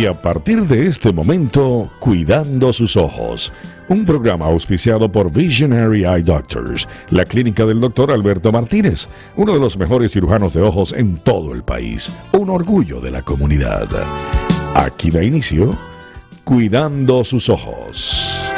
Y a partir de este momento, Cuidando sus ojos, un programa auspiciado por Visionary Eye Doctors, la clínica del doctor Alberto Martínez, uno de los mejores cirujanos de ojos en todo el país, un orgullo de la comunidad. Aquí da inicio, Cuidando sus ojos.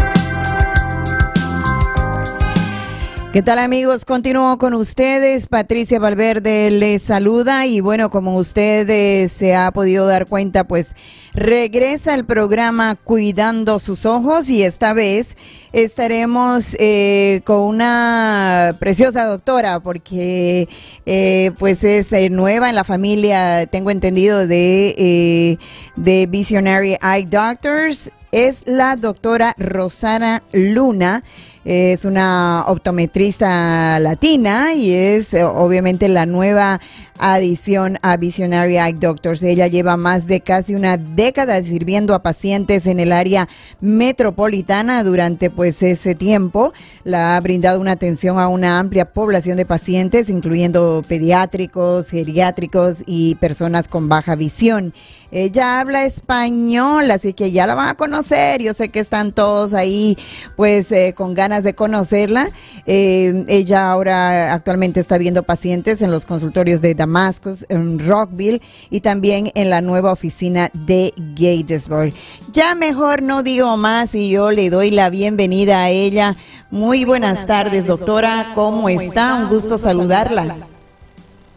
¿Qué tal amigos? Continúo con ustedes. Patricia Valverde les saluda y bueno, como ustedes se ha podido dar cuenta, pues regresa el programa Cuidando sus ojos y esta vez estaremos eh, con una preciosa doctora porque eh, pues es eh, nueva en la familia, tengo entendido, de, de Visionary Eye Doctors. Es la doctora Rosana Luna es una optometrista latina y es obviamente la nueva adición a Visionary Eye Doctors. Ella lleva más de casi una década sirviendo a pacientes en el área metropolitana durante pues ese tiempo. La ha brindado una atención a una amplia población de pacientes, incluyendo pediátricos, geriátricos y personas con baja visión. Ella habla español, así que ya la van a conocer. Yo sé que están todos ahí pues eh, con ganas de conocerla. Eh, ella ahora actualmente está viendo pacientes en los consultorios de Damascus, en Rockville y también en la nueva oficina de Gatesburg. Ya mejor no digo más y yo le doy la bienvenida a ella. Muy buenas tardes, doctora. ¿Cómo está? Un gusto saludarla.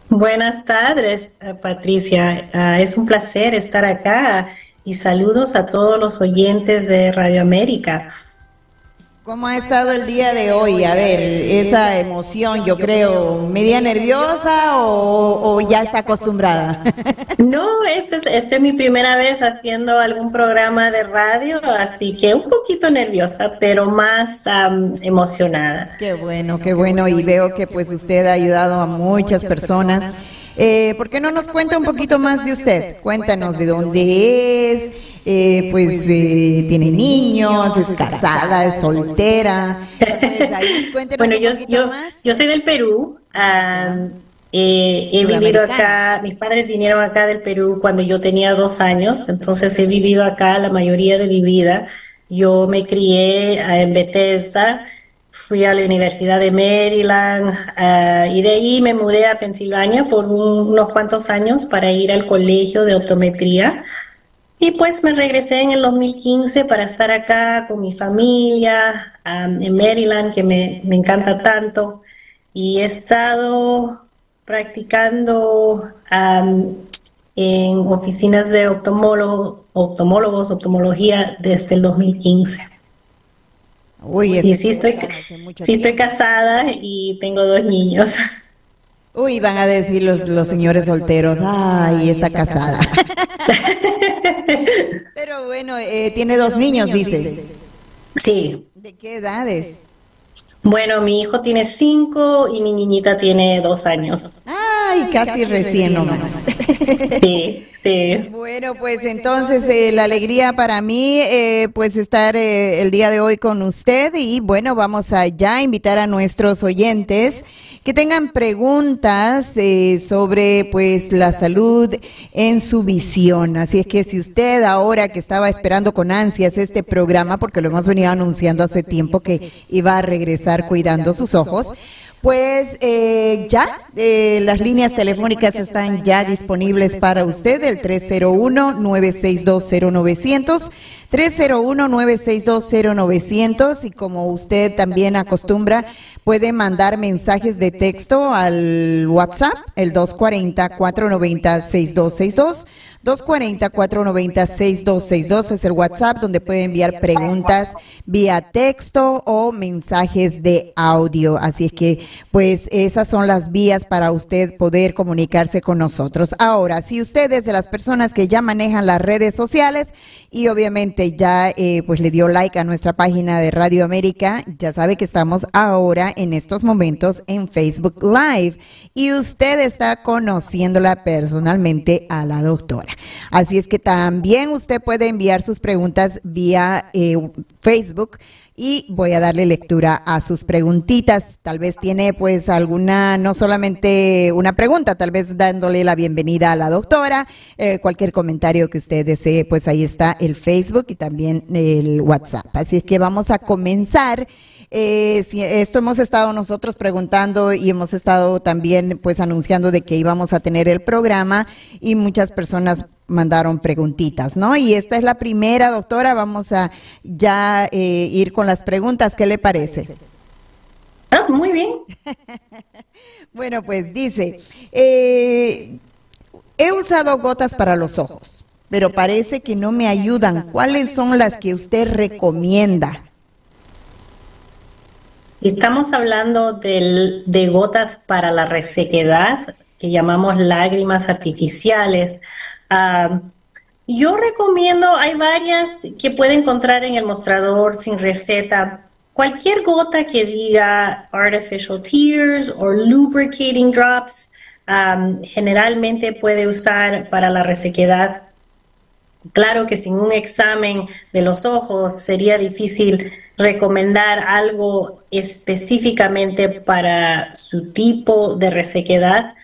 Buenas tardes, eh, Patricia. Ah, es un placer estar acá y saludos a todos los oyentes de Radio América. ¿Cómo ha estado el día de hoy? A ver, esa emoción, yo creo, media nerviosa o, ya está acostumbrada. No, esta es, este es mi primera vez haciendo algún programa de radio, así que un poquito nerviosa, pero más emocionada. Qué bueno, qué bueno, y veo que pues usted ha ayudado a muchas personas. Eh, ¿Por qué no nos cuenta un poquito más de usted? Cuéntanos de dónde es eh, pues eh, tiene niños, es casada, es soltera. bueno, yo, yo, yo, soy del Perú. Eh, he vivido acá, mis padres vinieron acá del Perú cuando yo tenía dos años, entonces he vivido acá la mayoría de mi vida. Yo me crié en Bethesda, fui a la Universidad de Maryland y de ahí me mudé a Pensilvania por unos cuantos años para ir al colegio de optometría y pues me regresé en el 2015 para estar acá con mi familia en Maryland, que me, encanta tanto. Y he estado practicando en oficinas de oftalmólogos, oftalmología desde el 2015. Uy, y sí estoy, sí estoy casada y tengo dos niños. Uy, van a decir los, los señores solteros, ay, está casada. Pero bueno, eh, tiene dos niños, dice. Sí. ¿De qué edades? Bueno, mi hijo tiene cinco y mi niñita tiene dos años. Ay, casi, recién nomás. Sí, sí. Bueno, pues entonces eh, la alegría para mí, eh, pues estar el día de hoy con usted y bueno, vamos a ya invitar a nuestros oyentes que tengan preguntas eh, sobre pues la salud en su visión. Así es que si usted ahora que estaba esperando con ansias este programa, porque lo hemos venido anunciando hace tiempo que iba a regresar cuidando sus ojos, pues eh, ya, eh, las líneas telefónicas están ya disponibles para usted, el 301-9620900, 301-9620900 y como usted también acostumbra, puede mandar mensajes de texto al WhatsApp, el 240-490-6262. 240-490-6262 es el WhatsApp donde puede enviar preguntas vía texto o mensajes de audio. Así es que, pues, esas son las vías para usted poder comunicarse con nosotros. Ahora, si usted es de las personas que ya manejan las redes sociales y obviamente ya, eh, pues, le dio like a nuestra página de Radio América, ya sabe que estamos ahora en estos momentos en Facebook Live y usted está conociéndola personalmente a la doctora. Así es que también usted puede enviar sus preguntas vía eh, Facebook y voy a darle lectura a sus preguntitas. Tal vez tiene pues alguna, no solamente una pregunta, tal vez dándole la bienvenida a la doctora, eh, cualquier comentario que usted desee, pues ahí está el Facebook y también el WhatsApp. Así es que vamos a comenzar. Eh, si esto hemos estado nosotros preguntando y hemos estado también pues anunciando de que íbamos a tener el programa y muchas personas mandaron preguntitas, ¿no? Y esta es la primera, doctora, vamos a ya eh, ir con las preguntas, ¿qué le parece? Ah, muy bien. bueno, pues dice, eh, he usado gotas para los ojos, pero parece que no me ayudan. ¿Cuáles son las que usted recomienda? Estamos hablando de gotas para la resequedad, que llamamos lágrimas artificiales. Ah, yo recomiendo, hay varias que puede encontrar en el mostrador sin receta. Cualquier gota que diga artificial tears o lubricating drops, generalmente puede usar para la resequedad. Claro que sin un examen de los ojos sería difícil recomendar algo específicamente para su tipo de resequedad.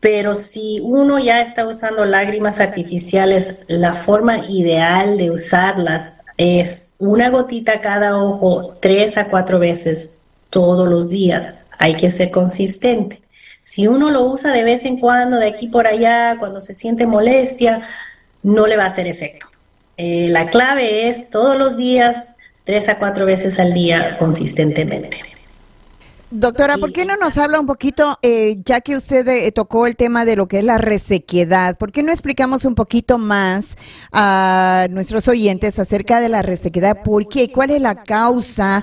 pero si uno ya está usando lágrimas artificiales, la forma ideal de usarlas es una gotita cada ojo tres a cuatro veces todos los días. Hay que ser consistente. Si uno lo usa de vez en cuando, de aquí por allá, cuando se siente molestia, no le va a hacer efecto. Eh, la clave es todos los días, tres a cuatro veces al día, consistentemente. Doctora, ¿por qué no nos habla un poquito, eh, ya que usted eh, tocó el tema de lo que es la resequedad, ¿por qué no explicamos un poquito más a nuestros oyentes acerca de la resequedad? ¿Por qué? ¿Cuál es la causa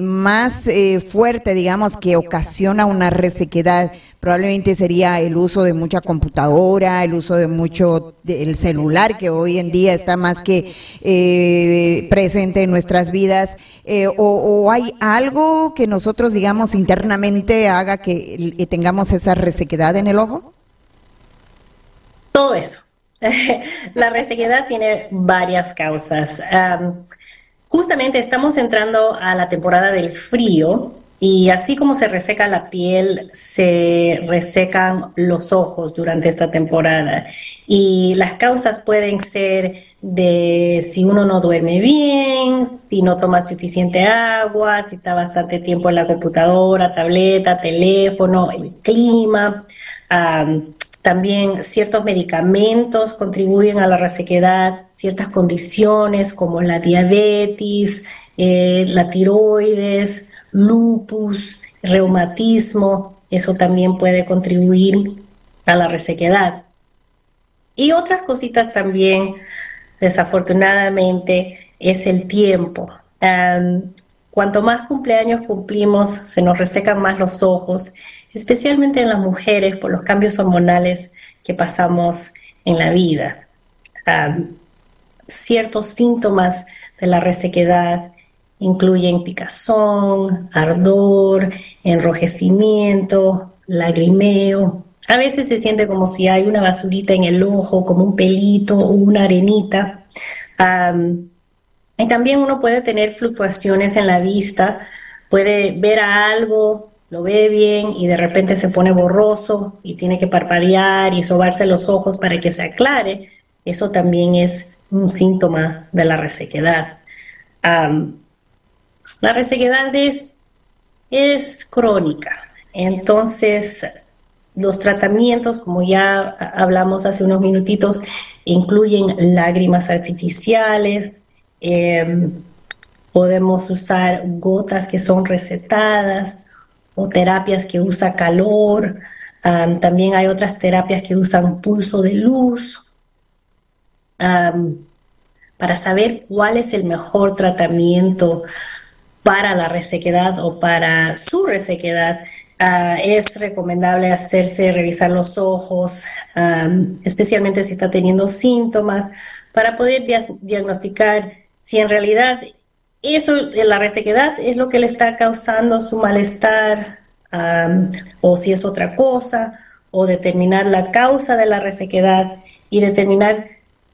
más fuerte, digamos, que ocasiona una resequedad? Probablemente sería el uso de mucha computadora, el uso de mucho del celular que hoy en día está más que eh, presente en nuestras vidas, eh, o, hay algo que nosotros digamos internamente haga que tengamos esa resequedad en el ojo? Todo eso. La resequedad tiene varias causas. justamente estamos entrando a la temporada del frío y así como se reseca la piel, se resecan los ojos durante esta temporada. Y las causas pueden ser de si uno no duerme bien, si no toma suficiente agua, si está bastante tiempo en la computadora, tableta, teléfono, el clima. También ciertos medicamentos contribuyen a la resequedad, ciertas condiciones como la diabetes, eh, la tiroides, lupus, reumatismo, eso también puede contribuir a la resequedad. Y otras cositas también, desafortunadamente, es el tiempo. cuanto más cumpleaños cumplimos, se nos resecan más los ojos, especialmente en las mujeres por los cambios hormonales que pasamos en la vida. ciertos síntomas de la resequedad Incluyen picazón, ardor, enrojecimiento, lagrimeo. A veces se siente como si hay una basurita en el ojo, como un pelito o una arenita. y también uno puede tener fluctuaciones en la vista, puede ver a algo, lo ve bien y de repente se pone borroso y tiene que parpadear y sobarse los ojos para que se aclare. Eso también es un síntoma de la resequedad. La resequedad es, es crónica, entonces los tratamientos, como ya hablamos hace unos minutitos, incluyen lágrimas artificiales, em, podemos usar gotas que son recetadas o terapias que usan calor. también hay otras terapias que usan pulso de luz. para saber cuál es el mejor tratamiento para la resequedad o para su resequedad, ah, es recomendable hacerse revisar los ojos, especialmente si está teniendo síntomas, para poder diagnosticar si en realidad eso, la resequedad, es lo que le está causando su malestar o si es otra cosa, o determinar la causa de la resequedad y determinar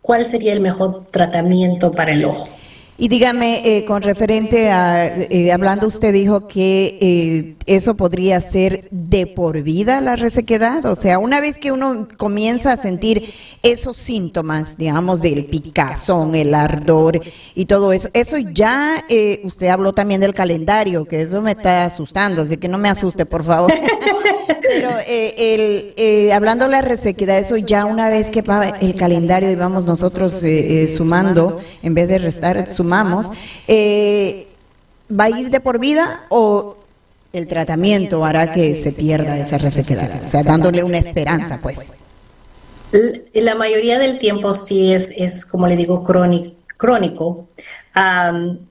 cuál sería el mejor tratamiento para el ojo. Y dígame, eh, con referente a, eh, hablando usted dijo que eh, eso podría ser de por vida la resequedad, o sea, una vez que uno comienza a sentir esos síntomas, digamos, del picazón, el ardor y todo eso, eso ya, usted habló también del calendario, que eso me está asustando, así que no me asuste, por favor. Pero el, hablando de la resequedad, eso ya una vez que va el calendario y vamos nosotros sumando, en vez de restar, eh, ¿va a ir de por vida o el tratamiento hará que se pierda esa resequedad? O sea, dándole una esperanza, pues. La mayoría del tiempo sí es, es como le digo, crónico.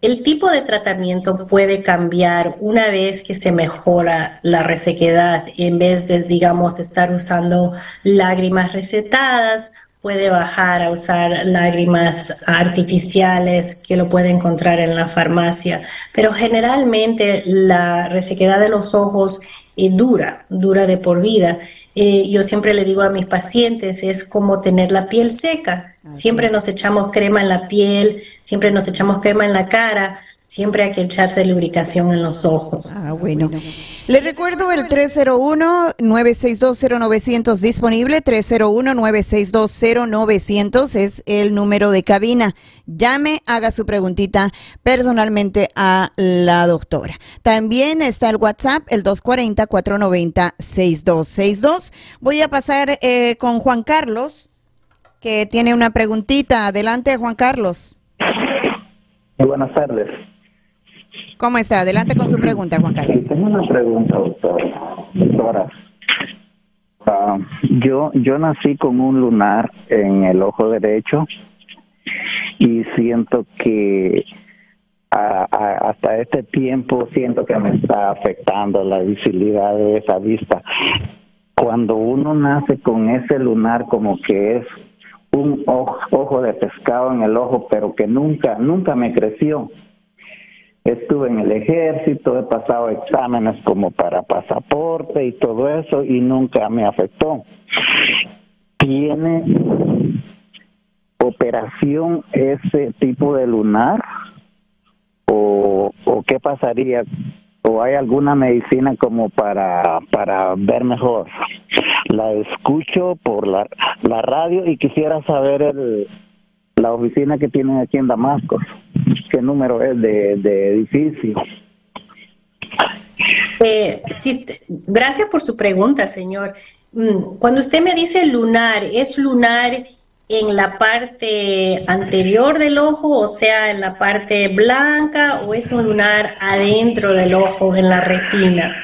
el tipo de tratamiento puede cambiar una vez que se mejora la resequedad, en vez de, digamos, estar usando lágrimas recetadas puede bajar a usar lágrimas artificiales que lo puede encontrar en la farmacia, pero generalmente la resequedad de los ojos eh, dura, dura de por vida. Eh, yo siempre le digo a mis pacientes, es como tener la piel seca. Siempre nos echamos crema en la piel, siempre nos echamos crema en la cara, Siempre hay que echarse lubricación en los ojos. Ah, bueno. Le recuerdo el 301-9620900 disponible. 301-9620900 es el número de cabina. Llame, haga su preguntita personalmente a la doctora. También está el WhatsApp, el 240-490-6262. Voy a pasar eh, con Juan Carlos, que tiene una preguntita. Adelante, Juan Carlos. buenas tardes. ¿Cómo está? Adelante con su pregunta, Juan Carlos. tengo una pregunta, doctora. Ah, yo, yo nací con un lunar en el ojo derecho y siento que hasta este tiempo siento que me está afectando la visibilidad de esa vista. Cuando uno nace con ese lunar como que es un ojo de pescado en el ojo, pero que nunca, nunca me creció estuve en el ejército, he pasado exámenes como para pasaporte y todo eso y nunca me afectó. ¿Tiene operación ese tipo de lunar? ¿O, qué pasaría? ¿O hay alguna medicina como para, para ver mejor? La escucho por la, la radio y quisiera saber el, la oficina que tienen aquí en Damasco qué número es de, edificio. Eh, gracias por su pregunta, señor. Mm, cuando usted me dice lunar, ¿es lunar en la parte anterior del ojo, o sea, en la parte blanca, o es un lunar adentro del ojo, en la retina?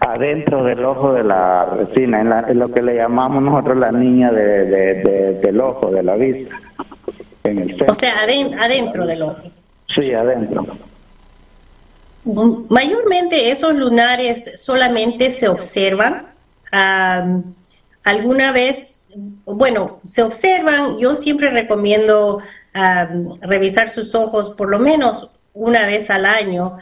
Adentro del ojo de la retina, en, lo que le llamamos nosotros la niña del ojo, de la vista. O sea, adentro del ojo. Sí, adentro. Mayormente esos lunares solamente se observan. Alguna vez, bueno, se observan, yo siempre recomiendo revisar sus ojos por lo menos una vez al año.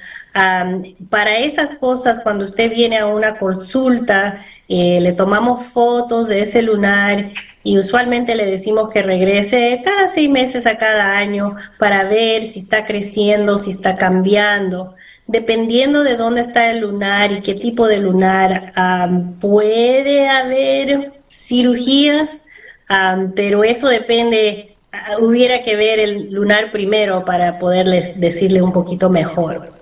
para esas cosas, cuando usted viene a una consulta, eh, le tomamos fotos de ese lunar y usualmente le decimos que regrese cada seis meses a cada año para ver si está creciendo, si está cambiando. Dependiendo de dónde está el lunar y qué tipo de lunar, puede haber cirugías, pero eso depende hubiera que ver el lunar primero para poderles decirle un poquito mejor.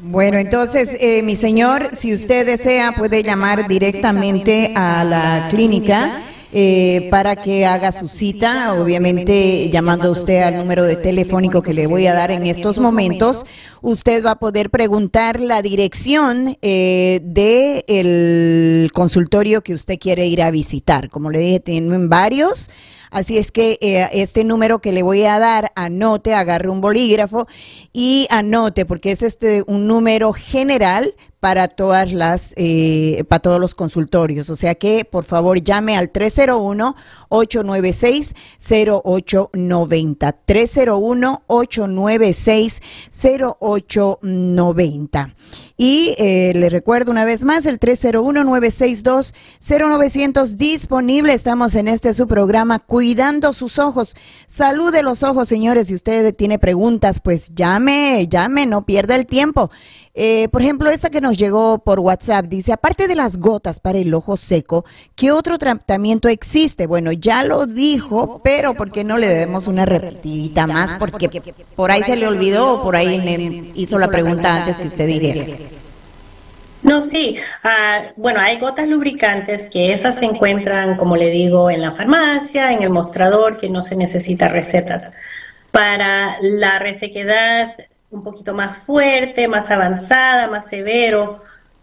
Bueno, entonces, eh, mi señor, si usted desea, puede llamar directamente a la clínica. Eh, para que haga su cita, obviamente llamando usted al número de telefónico que le voy a dar en estos momentos, usted va a poder preguntar la dirección eh, del consultorio que usted quiere ir a visitar. Como le dije, tienen varios. Así es que eh, este número que le voy a dar, anote, agarre un bolígrafo y anote, porque es este un número general para todas las, eh, para todos los consultorios. O sea que, por favor, llame al 301-896-0890. 301-896-0890. Y eh, le recuerdo una vez más el 301-962-0900 disponible. Estamos en este su programa Cuidando sus ojos. Salud de los ojos, señores. Si usted tiene preguntas, pues llame, llame, no pierda el tiempo. Eh, por ejemplo, esa que nos llegó por WhatsApp dice, aparte de las gotas para el ojo seco, ¿qué otro tratamiento existe? Bueno, ya lo dijo, pero ¿por qué no le debemos una repetidita más? Porque por ahí se le olvidó o por ahí hizo la pregunta antes que usted dijera. No, sí. Ah, bueno, hay gotas lubricantes que esas se encuentran, como le digo, en la farmacia, en el mostrador, que no se necesita recetas. Para la resequedad un poquito más fuerte, más avanzada, más severo.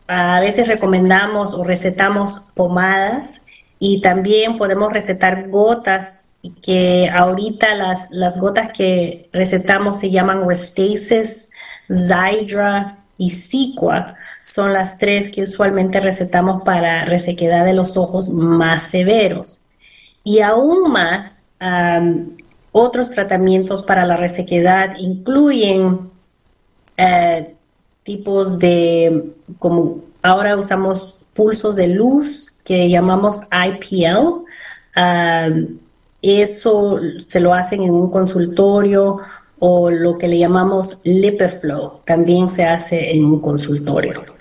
A veces recomendamos o recetamos pomadas y también podemos recetar gotas que ahorita las, las gotas que recetamos se llaman Restasis, Zydra y Sequa. Son las tres que usualmente recetamos para resequedad de los ojos más severos. Y aún más, otros tratamientos para la resequedad incluyen eh, tipos de, como ahora usamos pulsos de luz que llamamos IPL. eso se lo hacen en un consultorio o lo que le llamamos LipiFlow, también se hace en un consultorio.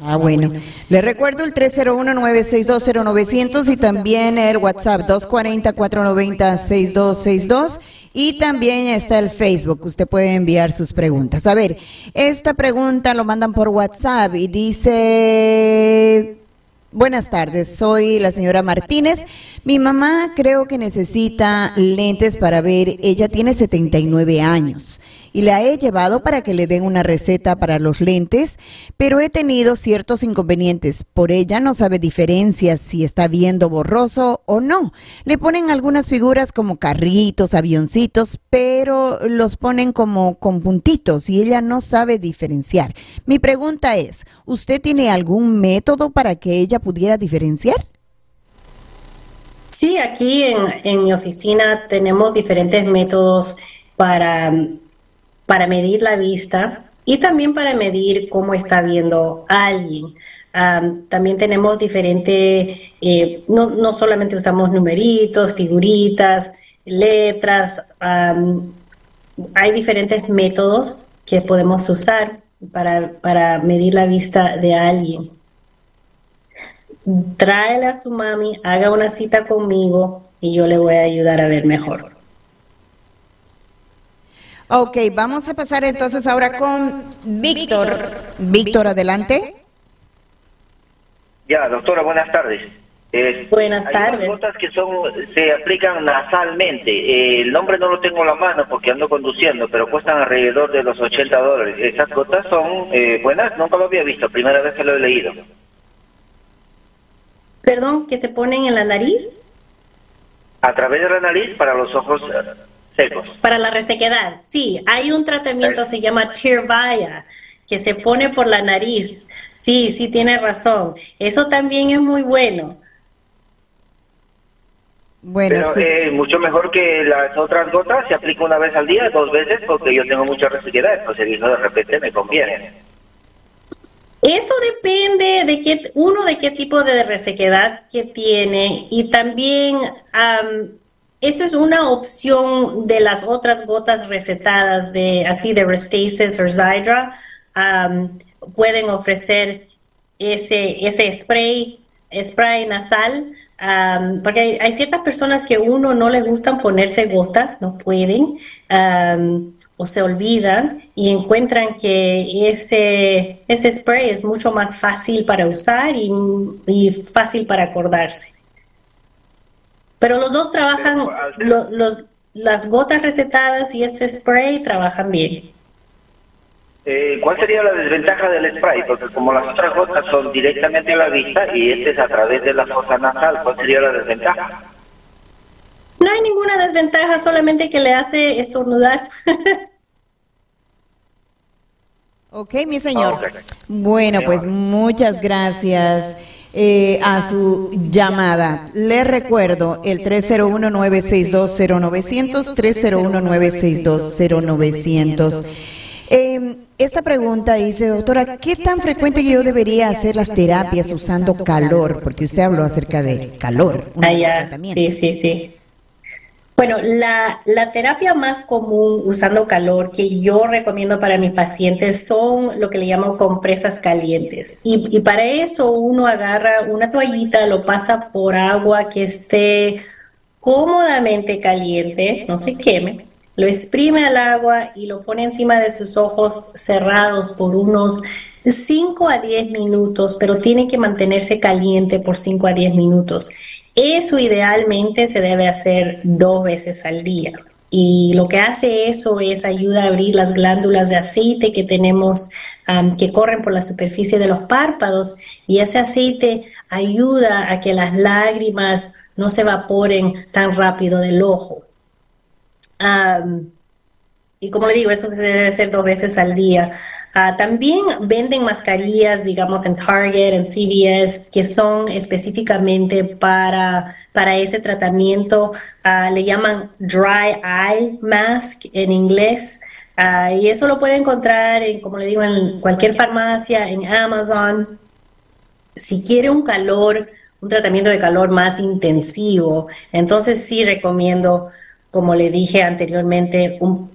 Ah, bueno. Le recuerdo el 301-9620900 y también el WhatsApp 240-490-6262 y también está el Facebook, usted puede enviar sus preguntas. A ver, esta pregunta lo mandan por WhatsApp y dice, buenas tardes, soy la señora Martínez. Mi mamá creo que necesita lentes para ver, ella tiene 79 años y la he llevado para que le den una receta para los lentes, pero he tenido ciertos inconvenientes. Por ella no sabe diferencias si está viendo borroso o no. Le ponen algunas figuras como carritos, avioncitos, pero los ponen como con puntitos y ella no sabe diferenciar. Mi pregunta es, ¿usted tiene algún método para que ella pudiera diferenciar? Sí, aquí en, en mi oficina tenemos diferentes métodos para para medir la vista y también para medir cómo está viendo alguien. también tenemos diferentes, eh, no, no, solamente usamos numeritos, figuritas, letras, hay diferentes métodos que podemos usar para, para medir la vista de alguien. Tráele a su mami, haga una cita conmigo y yo le voy a ayudar a ver mejor. Ok, vamos a pasar entonces ahora con Víctor. Víctor, adelante. Ya, doctora, buenas tardes. buenas tardes. Hay gotas que son, se aplican nasalmente. Eh, el nombre no lo tengo en la mano porque ando conduciendo, pero cuestan alrededor de los 80 dólares. ¿Esas gotas son eh, buenas? Nunca lo había visto, primera vez que lo he leído. Perdón, ¿que se ponen en la nariz? A través de la nariz para los ojos para la resequedad, sí. Hay un tratamiento, se llama Tirvaya, que se pone por la nariz. Sí, sí, tiene razón. Eso también es muy bueno. Bueno, Pero, es mucho mejor que las otras gotas, se aplica una vez al día, dos veces, porque yo tengo mucha resequedad, entonces no de repente me conviene. Eso depende de qué, uno, de qué tipo de resequedad que tiene y también eso es una opción de las otras gotas recetadas de así de Restasis o Zydra. pueden ofrecer ese, ese spray, spray nasal, porque hay, ciertas personas que uno no les gustan ponerse gotas, no pueden, o se olvidan y encuentran que ese, ese spray es mucho más fácil para usar y fácil para acordarse. Pero los dos trabajan, las gotas recetadas y este spray trabajan bien. Eh, ¿Cuál sería la desventaja del spray? Porque como las otras gotas son directamente a la vista y este es a través de la fosa nasal, ¿cuál sería la desventaja? No hay ninguna desventaja, solamente que le hace estornudar. ok, mi señor. Bueno, pues muchas gracias. Eh, a su llamada. Le recuerdo el 301-962-0900, 301-962-0900. Eh, esta pregunta dice, doctora, ¿qué tan frecuente yo debería hacer las terapias usando calor? Porque usted habló acerca de calor. Ah, ya. Sí, sí, sí. Bueno, la, terapia más común usando calor que yo recomiendo para mis pacientes son lo que le llaman compresas calientes. Y, y, para eso uno agarra una toallita, lo pasa por agua que esté cómodamente caliente, no se queme, lo exprime al agua y lo pone encima de sus ojos cerrados por unos 5 a 10 minutos, pero tiene que mantenerse caliente por 5 a 10 minutos. Eso idealmente se debe hacer dos veces al día. Y lo que hace eso es ayuda a abrir las glándulas de aceite que tenemos que corren por la superficie de los párpados y ese aceite ayuda a que las lágrimas no se evaporen tan rápido del ojo y como le digo, eso se debe hacer dos veces al día. Ah, también venden mascarillas, digamos, en Target, en CVS, que son específicamente para, para ese tratamiento. Ah, le llaman Dry Eye Mask en inglés. Ah, y eso lo puede encontrar, en, como le digo, en cualquier farmacia, en Amazon. Si quiere un calor, un tratamiento de calor más intensivo, entonces sí recomiendo como le dije anteriormente, un,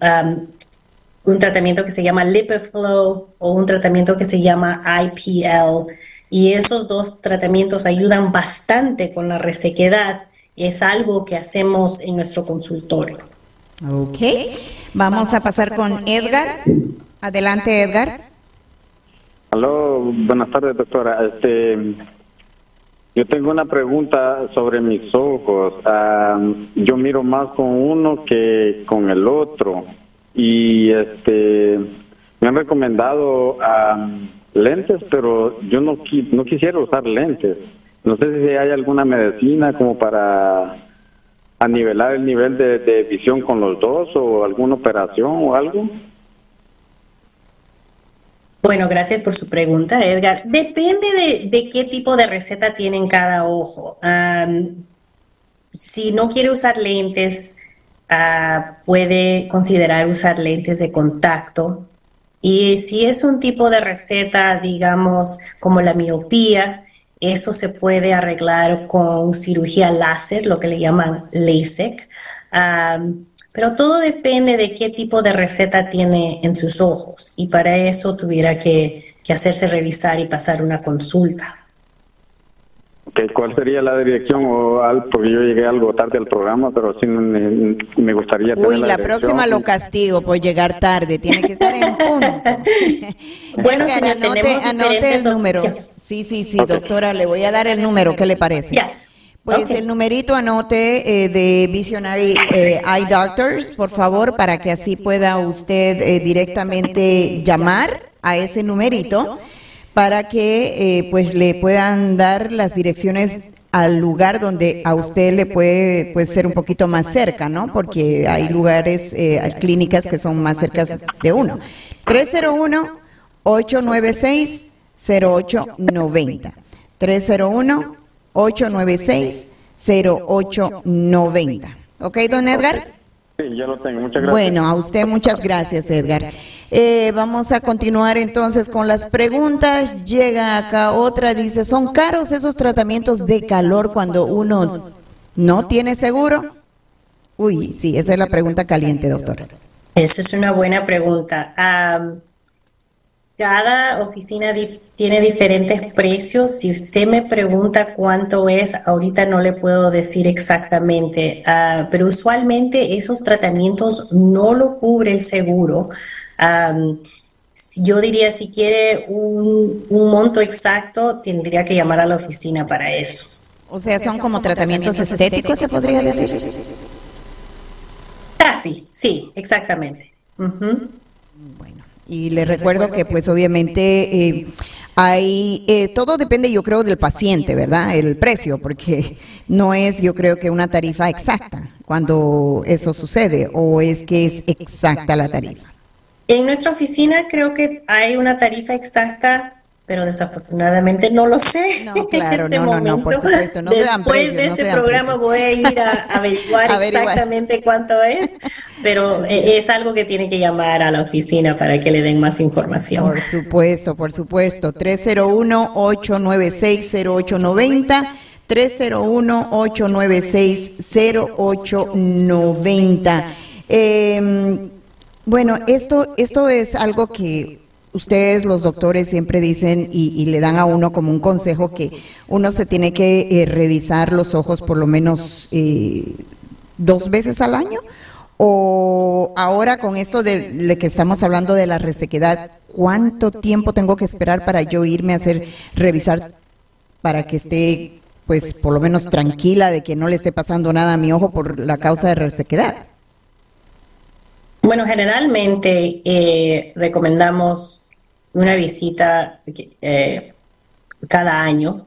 un tratamiento que se llama LipiFlow o un tratamiento que se llama IPL. Y esos dos tratamientos ayudan bastante con la resequedad. Es algo que hacemos en nuestro consultorio. Ok. Vamos a pasar con Edgar. Adelante, Edgar. Aló, buenas tardes, doctora. Este, yo tengo una pregunta sobre mis ojos. yo miro más con uno que con el otro. Y este me han recomendado lentes, pero yo no, no quisiera usar lentes. No sé si hay alguna medicina como para anivelar el nivel de visión con los dos o alguna operación o algo. Bueno, gracias por su pregunta, Edgar. Depende de, qué tipo de receta tienen cada ojo. si no quiere usar lentes, ah, puede considerar usar lentes de contacto. Y si es un tipo de receta, digamos, como la miopía, eso se puede arreglar con cirugía láser, lo que le llaman LASIK. Pero todo depende de qué tipo de receta tiene en sus ojos y para eso tuviera que, hacerse revisar y pasar una consulta. ¿Cuál sería la dirección? O porque yo llegué algo tarde al programa, pero sí me, gustaría Uy, la, próxima lo castigo por llegar tarde. Tiene que estar en punto. bueno, anote, anote el número. Sí, sí, sí, doctora, le voy a dar el número. ¿Qué le parece? Pues el numerito anote eh, de Visionary eh, Eye Doctors, por favor, para que así pueda usted eh, directamente llamar a ese numerito para que pues le puedan dar las direcciones al lugar donde a usted le puede pues, ser un poquito más cerca, ¿no? Porque hay lugares, hay clínicas que son más cerca de uno. 301 896 0890. 301 896-0890. ¿Ok, don Edgar? Sí, ya lo tengo. Muchas gracias. Bueno, a usted muchas gracias, Edgar. Eh, vamos a continuar entonces con las preguntas. Llega acá otra, dice, ¿son caros esos tratamientos de calor cuando uno no tiene seguro? Uy, sí, esa es la pregunta caliente, doctor. Esa es una buena pregunta. Cada oficina tiene diferentes precios. Si usted me pregunta cuánto es, ahorita no le puedo decir exactamente, ah, pero usualmente esos tratamientos no lo cubre el seguro. Yo diría, si quiere un, monto exacto, tendría que llamar a la oficina para eso. O sea, son como tratamientos estéticos, se podría decir. Casi, sí, exactamente. Bueno. Y le recuerdo que pues obviamente eh, hay, eh, todo depende yo creo del paciente, ¿verdad? El precio, porque no es yo creo que una tarifa exacta cuando eso sucede o es que es exacta la tarifa. En nuestra oficina creo que hay una tarifa exacta pero desafortunadamente no lo sé. No, claro, este no, no, por supuesto, no Después de este programa voy a ir a averiguar, exactamente cuánto es, pero e, es algo que tiene que llamar a la oficina para que le den más información. Por supuesto, por supuesto. 301-896-0890. 301-896-0890. Eh, bueno, esto, esto es algo que ustedes los doctores siempre dicen y, le dan a uno como un consejo que uno se tiene que eh, revisar los ojos por lo menos eh, dos veces al año. O ahora con esto de, que estamos hablando de la resequedad, ¿cuánto tiempo tengo que esperar para yo irme a hacer revisar para que esté pues por lo menos tranquila de que no le esté pasando nada a mi ojo por la causa de resequedad? Bueno, generalmente eh, recomendamos una visita eh, cada año.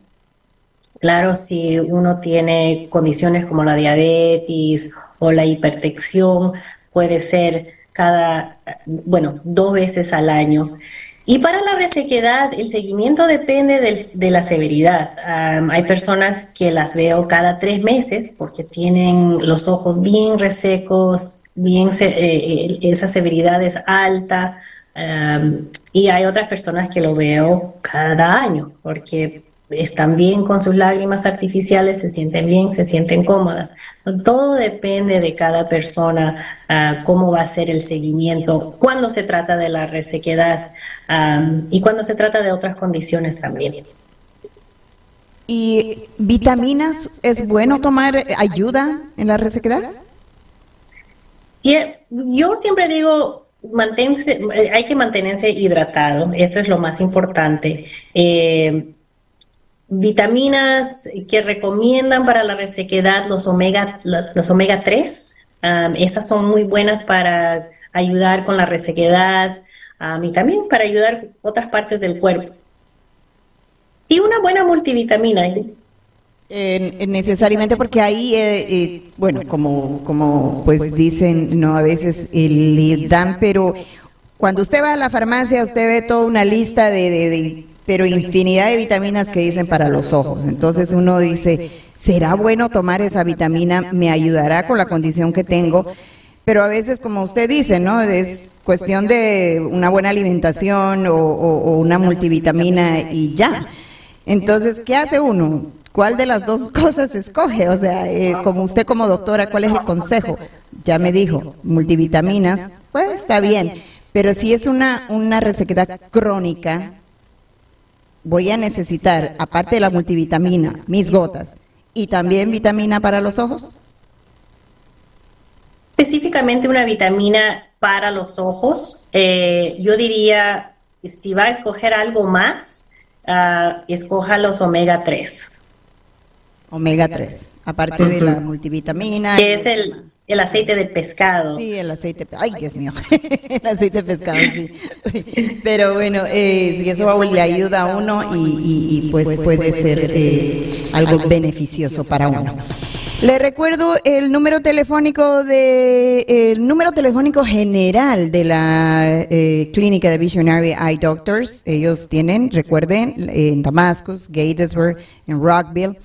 Claro, si uno tiene condiciones como la diabetes o la hipertensión, puede ser cada, bueno, dos veces al año. Y para la resequedad, el seguimiento depende de la severidad. hay personas que las veo cada tres meses porque tienen los ojos bien resecos, bien eh, eh, esa severidad es alta, y hay otras personas que lo veo cada año, porque están bien con sus lágrimas artificiales, se sienten bien, se sienten cómodas. todo depende de cada persona, ah, cómo va a ser el seguimiento, cuando se trata de la resequedad y cuando se trata de otras condiciones también. ¿Y vitaminas es bueno tomar ayuda en la resequedad? Sí, yo siempre digo, manténse, hay que mantenerse hidratado, eso es lo más importante. Eh, vitaminas que recomiendan para la resequedad, los omega, los, omega 3, esas son muy buenas para ayudar con la resequedad y también para ayudar otras partes del cuerpo. Y una buena multivitamina. Eh, necesariamente porque ahí, eh, eh, bueno, como, como pues dicen, no a veces le dan, pero cuando usted va a la farmacia, usted ve toda una lista de, pero infinidad de vitaminas que dicen para los ojos. Entonces uno dice, ¿será bueno tomar esa vitamina? ¿Me ayudará con la condición que tengo? Pero a veces, como usted dice, ¿no? Es cuestión de una buena alimentación o una multivitamina y ya. Entonces, ¿qué hace uno? ¿Cuál de las dos cosas escoge? O sea, eh, como usted como doctora, ¿cuál es el consejo? Ya me dijo, multivitaminas, pues está bien, pero si es una, una resequedad crónica, voy a necesitar, aparte de la multivitamina, mis gotas y también vitamina para los ojos. Específicamente una vitamina para los ojos, eh, yo diría, si va a escoger algo más, uh, escoja los omega 3 Omega 3, aparte de la multivitamina. Que es el, el aceite de pescado. Sí, el aceite. Ay, Dios mío. el aceite de pescado, sí. Pero bueno, eh, si eso le ayuda a uno y, pues puede ser eh, algo beneficioso para uno. Le recuerdo el número telefónico de el número telefónico general de la eh, clínica de Visionary Eye Doctors. Ellos tienen, recuerden, en Damascus, Gatesburg, en Rockville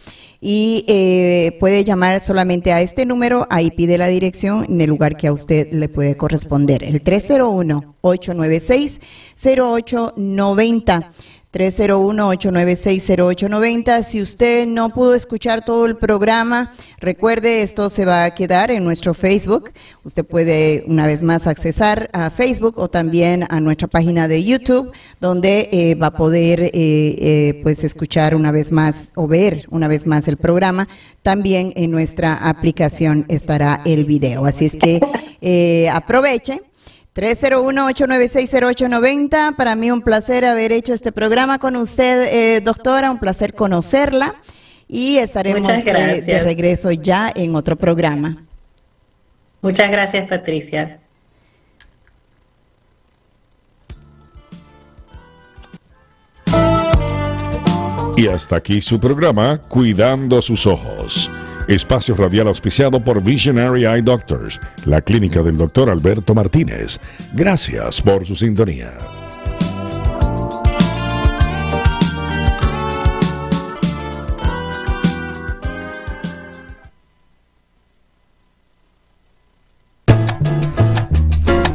y eh, puede llamar solamente a este número, ahí pide la dirección en el lugar que a usted le puede corresponder, el 301-896-0890. 301-896-0890. Si usted no pudo escuchar todo el programa, recuerde, esto se va a quedar en nuestro Facebook. Usted puede una vez más accesar a Facebook o también a nuestra página de YouTube, donde eh, va a poder eh, eh, pues escuchar una vez más o ver una vez más el programa. También en nuestra aplicación estará el video. Así es que aproveche 301-896-0890. Para mí un placer haber hecho este programa con usted, eh, doctora, un placer conocerla y estaremos eh, de regreso ya en otro programa. Muchas gracias, Patricia. Y hasta aquí su programa, Cuidando sus Ojos. Espacio radial auspiciado por Visionary Eye Doctors, la clínica del doctor Alberto Martínez. Gracias por su sintonía.